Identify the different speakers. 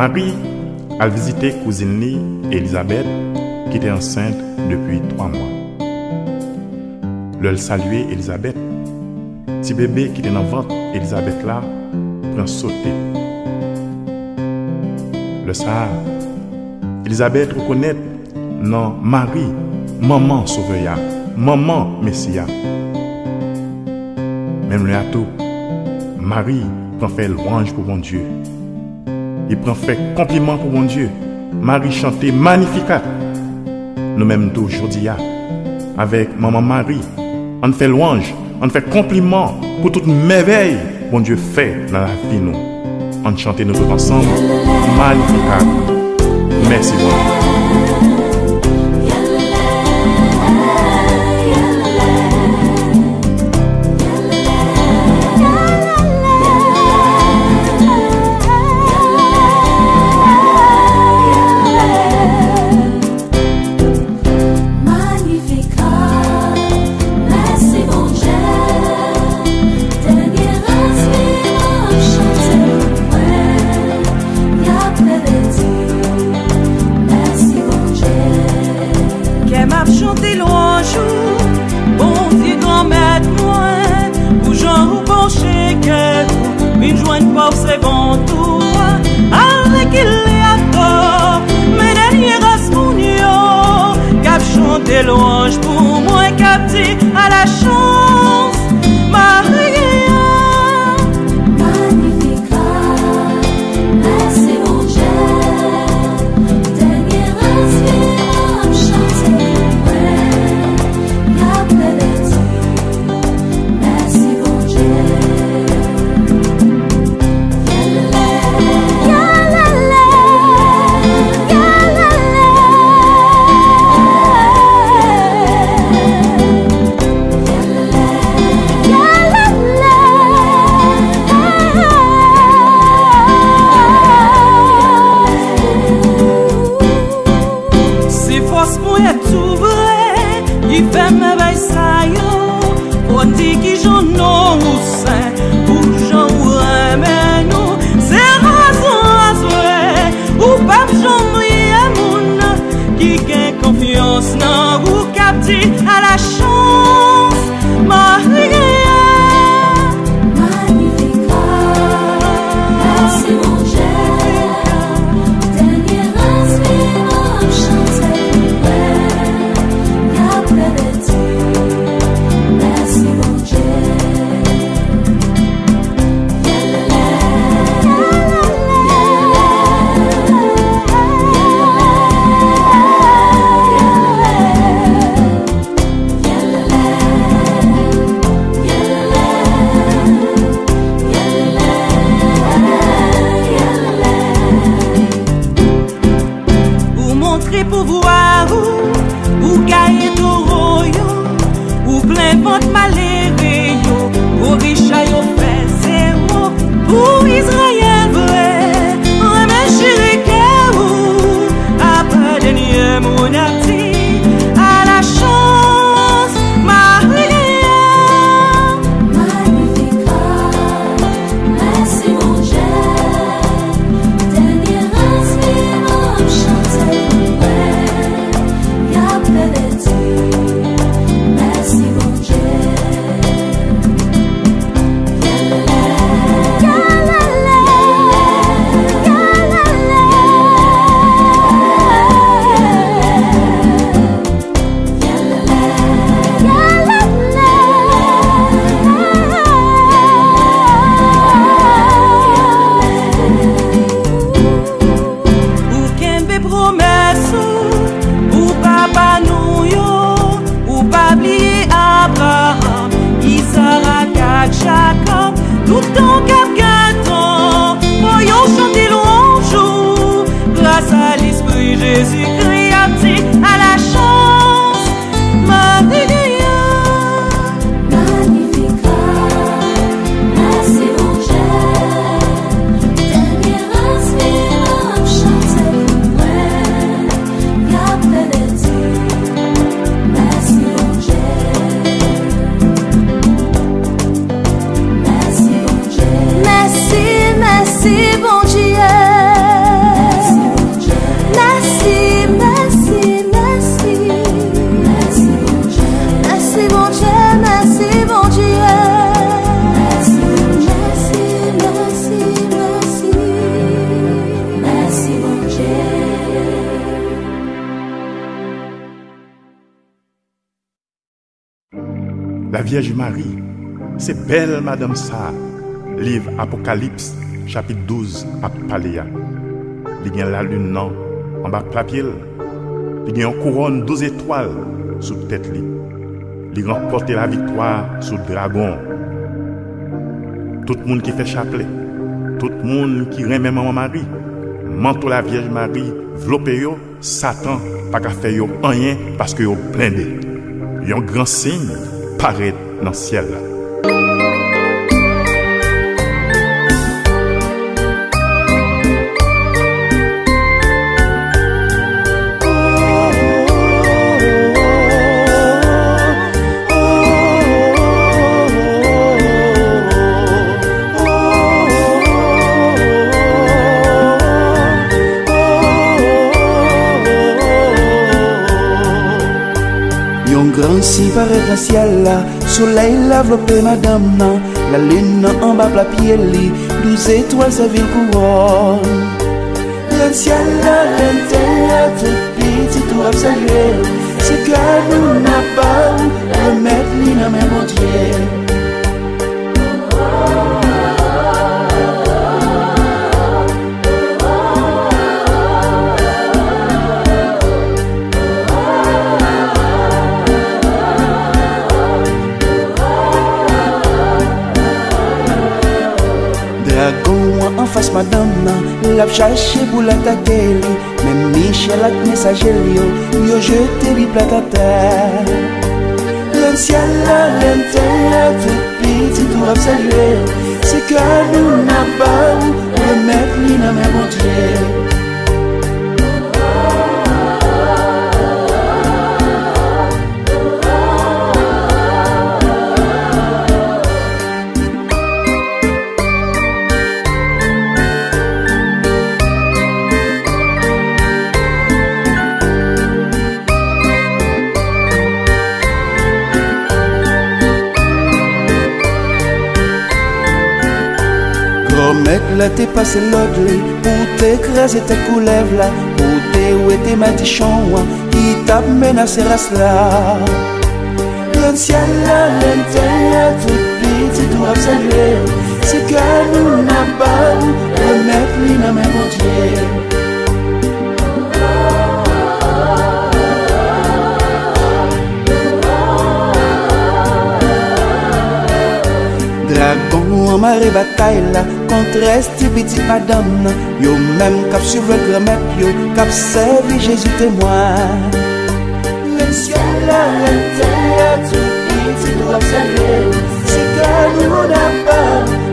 Speaker 1: Marie a visité cousine li, Elisabeth, qui était enceinte depuis trois mois. Le saluer Elisabeth. Petit bébé qui était dans le ventre, Elisabeth là, prend sauter. Le ça, Elisabeth reconnaît non Marie, maman sauveur, maman Messia. Même le tout, Marie prend fait louange pour mon Dieu. Il prend fait compliment pour mon Dieu. Marie chantait magnificat. Nous-mêmes d'aujourd'hui, avec maman Marie, on fait louange, on fait compliment pour toute merveille mon Dieu fait dans la vie nous. On chante nous tous ensemble. Magnificat. Merci beaucoup.
Speaker 2: M'a chanté louange, bon Dieu grand maître moi, pour Jean ou pencher que, mais joigne pas c'est bon tout, avec il est à tort, mais derrière Rasmounio, cap chanté louange pour moi, cap dit à la chance, Maria. À la chance.
Speaker 3: povoar.
Speaker 1: Vierge Marie, se bel Madame Sa, liv Apokalips, chapit 12 ap palea. Li gen la lun nan, an bak papil, li gen yon kouron 12 etwal sou tèt li. Li remporte la viktoar sou dragon. Tout moun ki fè chaple, tout moun ki remè maman Marie, mantou la Vierge Marie, vlopè yo, satan, pak a fè yo anyen paske yo plende. Yon gran sign, paraît dans le ciel.
Speaker 4: Grand si paraît dans ciel là, soleil l'a enveloppé madame. La lune en bas plat pied douze étoiles sa ville couronne. Le ciel là, l'intérieur fas madam nan Lap chache pou l'atake li Men Michel ak mesaje li yo Yo jete li plat a ter Lèm siel la, lèm tè Tout piti tou ap salye Se ke nou nan ba ou Remèk li nan mè montre Gros mec là t'es passé l'autre li Pour t'écraser tes couleuvres là. Pour t'éouer matichons Qui t'a menacé race là Le ciel là l'intérieur tout petit tout a salué C'est que nous n'a pas Marée bataille Contre petit madame. Yo même cap sur le grand yo Cap servi Jésus témoin Le ciel à l'intérieur tout petit doit saluer C'est que nous n'a